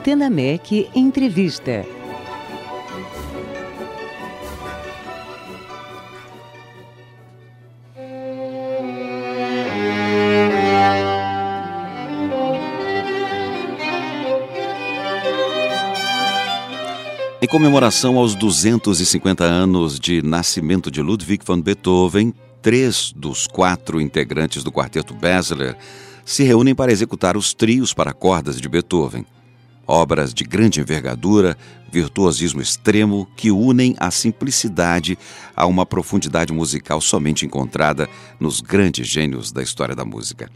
Antena MEC Entrevista. Em comemoração aos 250 anos de nascimento de Ludwig van Beethoven, três dos quatro integrantes do quarteto Basler se reúnem para executar os trios para cordas de Beethoven. Obras de grande envergadura, virtuosismo extremo que unem a simplicidade a uma profundidade musical somente encontrada nos grandes gênios da história da música.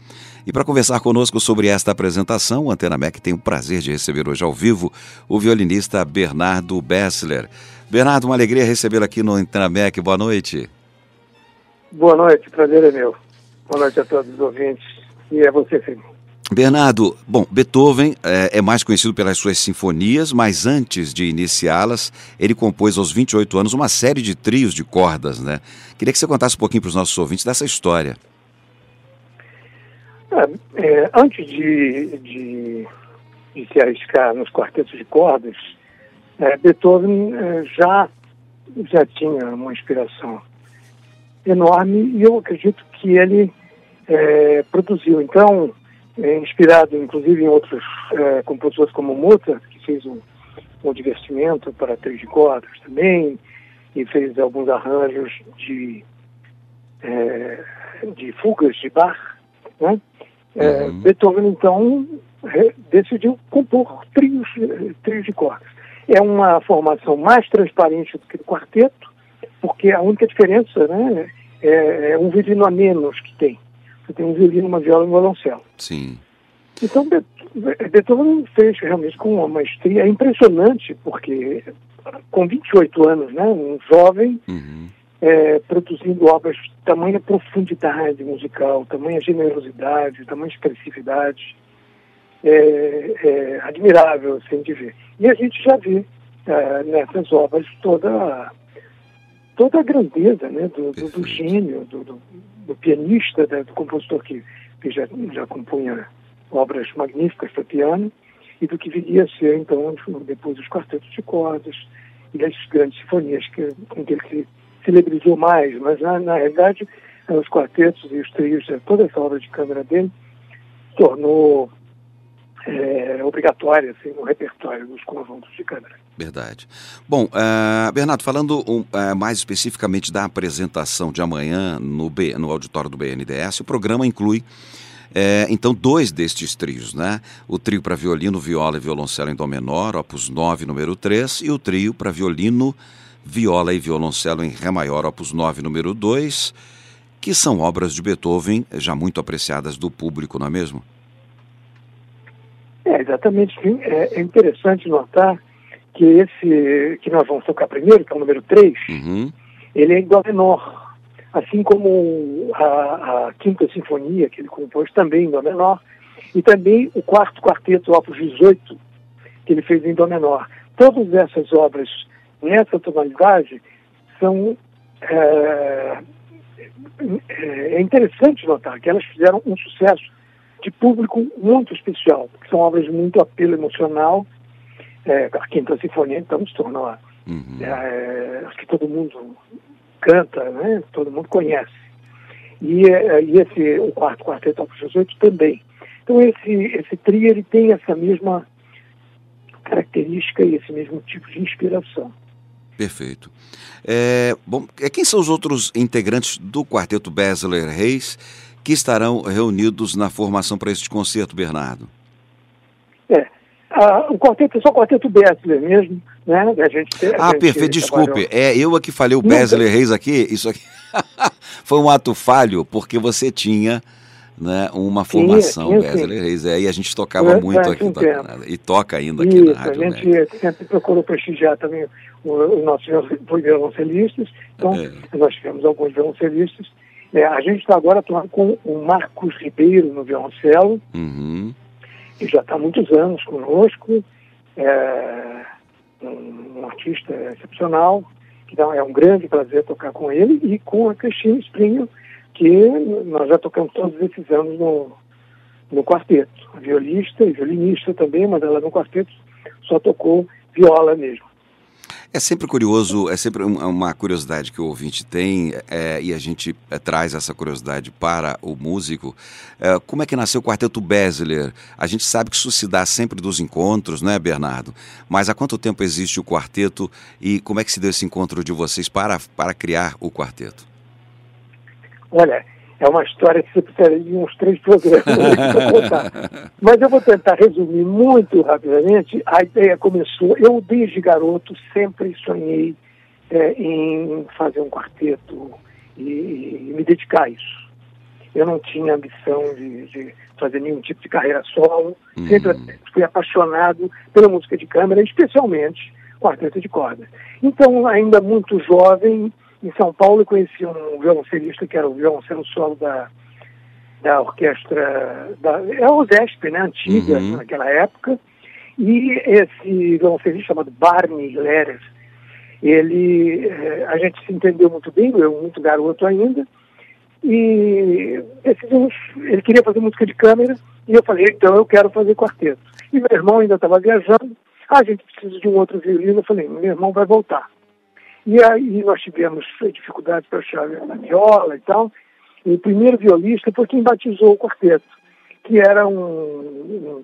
E para conversar conosco sobre esta apresentação, o Antena Mac tem o prazer de receber hoje ao vivo o violinista Bernardo Bessler. Bernardo, uma alegria recebê-lo aqui no Antena Mac. Boa noite. Boa noite, prazer é meu. Boa noite a todos os ouvintes e a você, Felipe. Bernardo, bom, Beethoven é, é, mais conhecido pelas suas sinfonias, mas antes de iniciá-las, ele compôs aos 28 anos uma série de trios de cordas, né? Queria que você contasse um pouquinho para os nossos ouvintes dessa história. É, é, antes de, de, de, se arriscar nos quartetos de cordas, é, Beethoven é, já, já tinha uma inspiração enorme e eu acredito que ele é, produziu. Então, é, inspirado inclusive em outros é, compositores como Mozart, que fez um, um divertimento para três de cordas também, e fez alguns arranjos de, é, de fugas de Bach. Né? É, uhum. Beethoven, então, decidiu compor trios, trios de cordas. É uma formação mais transparente do que o quarteto, porque a única diferença né, é, é um violino a menos que tem. Você tem um violino, uma viola e um violoncelo. Sim. Então, Beethoven fez realmente com uma maestria é impressionante, porque com 28 anos, né, um jovem, uhum. é, produzindo obras de tamanha profundidade musical, tamanha generosidade, tamanha expressividade, é, é admirável, assim, de ver. E a gente já vê é, nessas obras toda, toda a grandeza né, do, do, do gênio, do, do, do pianista, né, do compositor que, que já, já compunha obras magníficas para piano, e do que viria a ser, então, depois os quartetos de cordas e as grandes sinfonias que, com que ele se celebrizou mais. Mas, na, na realidade, os quartetos e os trios, toda essa obra de câmara dele, tornou é, obrigatória assim, no repertório dos conjuntos de câmara. Verdade. Bom, uh, Bernardo, falando uh, mais especificamente da apresentação de amanhã no, B, no auditório do BNDES, o programa inclui é, então, dois destes trios, né? O trio para violino, viola e violoncelo em Dó menor, opus 9, número 3, e o trio para violino, viola e violoncelo em Ré maior, opus 9, número 2, que são obras de Beethoven já muito apreciadas do público, não é mesmo? É, exatamente. É, é interessante notar que esse que nós vamos tocar primeiro, que é o número 3, uhum. ele é em Dó menor assim como a, a, Quinta Sinfonia, que ele compôs também em Dó menor, e também o quarto quarteto, Opus 18, que ele fez em Dó menor. Todas essas obras nessa tonalidade são. É, é interessante notar que elas fizeram um sucesso de público muito especial, porque são obras de muito apelo emocional. É, a Quinta Sinfonia, então, se tornou. Uhum. É, acho que todo mundo canta, né? todo mundo conhece. E, eh, e esse, o quarto quarteto Opus 18 também. Então esse, esse trio ele tem essa mesma característica e esse mesmo tipo de inspiração. Perfeito. É, bom, é, quem são os outros integrantes do quarteto Besler Reis que estarão reunidos na formação para este concerto, Bernardo? É, a, o quarteto é só o quarteto Besler mesmo, né? A gente, a ah, gente perfeito, desculpe. É eu aqui falei o Besler Reis aqui, isso aqui foi um ato falho, porque você tinha né, uma formação tinha, Besler Reis, é, e a gente tocava é, muito aqui, e toca ainda aqui isso, na rádio. A gente né? sempre procurou prestigiar também os nossos violoncelistas, então é. nós tivemos alguns violoncelistas. É, a gente está agora atuando com o Marcos Ribeiro no violoncelo, uhum. Que já está há muitos anos conosco. É, um, um artista excepcional, que é um grande prazer tocar com ele, e com a Cristina Esprinho, que nós já tocamos todos esses anos no, no quarteto. Violista e violinista também, mas ela no quarteto só tocou viola mesmo. É sempre curioso, é sempre uma curiosidade que o ouvinte tem é, e a gente é, traz essa curiosidade para o músico. É, como é que nasceu o Quarteto Besler? A gente sabe que isso se dá sempre dos encontros, né, Bernardo? Mas há quanto tempo existe o quarteto e como é que se deu esse encontro de vocês para, para criar o quarteto? Olha, é uma história que você precisaria de uns três programas para contar. Mas eu vou tentar resumir muito rapidamente. A ideia começou, eu desde garoto sempre sonhei é, em fazer um quarteto e, e, me dedicar a isso. Eu não tinha ambição de, de fazer nenhum tipo de carreira solo, uhum. sempre fui apaixonado pela música de câmara, especialmente quarteto de cordas. Então, ainda muito jovem, em São Paulo eu conheci um violoncelista que era o violoncelo solo da, da orquestra, da, é o ZESP, né, antiga, uhum. naquela época, e esse violoncelista chamado Barney Leres, ele, eh, a gente se entendeu muito bem, eu muito garoto ainda, e ele queria fazer música de câmera, e eu falei, então eu quero fazer quarteto. E meu irmão ainda estava viajando, ah, a gente precisa de um outro violino, eu falei, meu irmão vai voltar. E aí nós tivemos dificuldades para achar a viola e tal. E o primeiro violista foi quem batizou o quarteto, que era um, um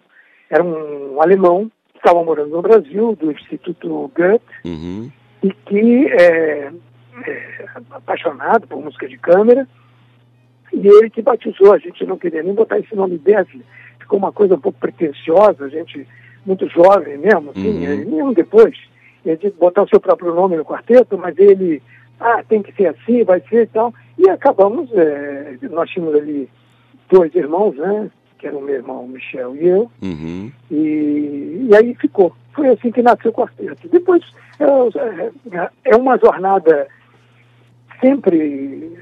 era um alemão que estava morando no Brasil, do Instituto Goethe, uhum. e que é, é, apaixonado por música de câmera, e ele que batizou, a gente não queria nem botar esse nome Besley, ficou uma coisa um pouco pretensiosa, a gente muito jovem mesmo, assim, uhum. mesmo depois de botar o seu próprio nome no quarteto, mas ele, ah, tem que ser assim, vai ser e tal. E acabamos, é, nós tínhamos ali dois irmãos, né? Que eram meu irmão Michel e eu. Uhum. E, e aí ficou. Foi assim que nasceu o quarteto. Depois é, é, é uma jornada sempre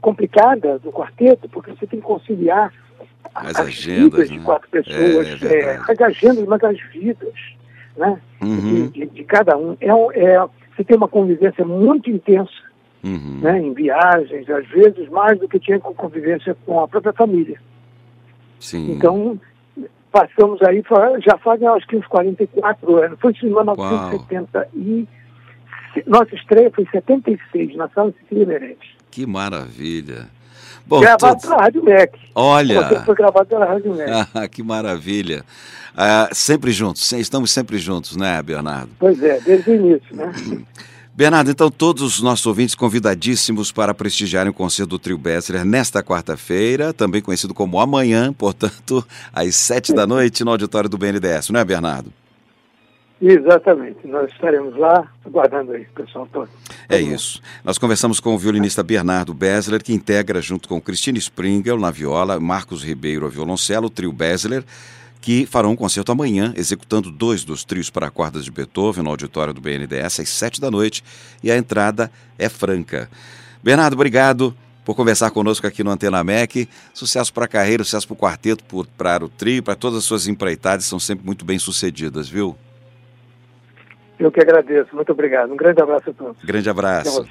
complicada do quarteto, porque você tem que conciliar as, as agendas vidas né? de quatro pessoas, é, é, as agendas, mas as vidas né? Uhum. De, de, de, cada um. É, é, você tem uma convivência muito intensa, uhum. né? Em viagens, às vezes mais do que tinha com convivência com a própria família. Sim. Então, passamos aí, já fazem acho que uns 44 anos. Foi em 1970 e nossa estreia foi em 76, na Sala Cecília Meirelles. Que maravilha! Bom, gravado pela Rádio MEC. Olha! Foi gravado pela Rádio MEC. que maravilha! Uh, sempre juntos, estamos sempre juntos, né, Bernardo? Pois é, desde o início, né? Bernardo, então todos os nossos ouvintes convidadíssimos para prestigiarem o concerto do Trio Bessler nesta quarta-feira, também conhecido como amanhã, portanto, às sete da noite no auditório do BNDES, não é, Bernardo? Exatamente, nós estaremos lá aguardando aí pessoal todo. É isso. Nós conversamos com o violinista Bernardo Besler, que integra junto com Cristina Springel na viola, Marcos Ribeiro a violoncelo, o trio Besler, que farão um concerto amanhã, executando dois dos trios para cordas de Beethoven no auditório do BNDES às sete da noite e a entrada é franca. Bernardo, obrigado por conversar conosco aqui no Antena MEC. Sucesso para a carreira, sucesso para o quarteto, para o trio, para todas as suas empreitadas, são sempre muito bem sucedidas, viu? Eu que agradeço, muito obrigado. Um grande abraço a todos. Grande abraço.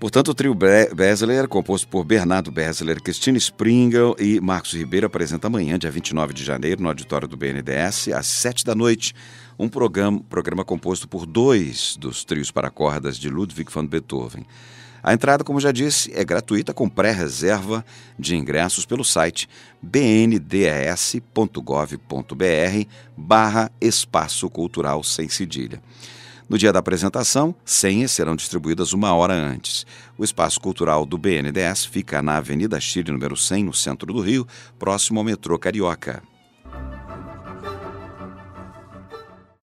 Portanto, o trio Besler, composto por Bernardo Besler, Christine Springel e Marcos Ribeiro, apresenta amanhã, dia 29 de janeiro, no auditório do BNDES, às 7 da noite, um programa, programa composto por dois dos trios para cordas de Ludwig van Beethoven. A entrada, como já disse, é gratuita com pré-reserva de ingressos pelo site bndes.gov.br barra Espaço Cultural Sem Cedilha. No dia da apresentação, senhas serão distribuídas uma hora antes. O Espaço Cultural do BNDES fica na Avenida Chile, número 100, no centro do Rio, próximo ao metrô Carioca.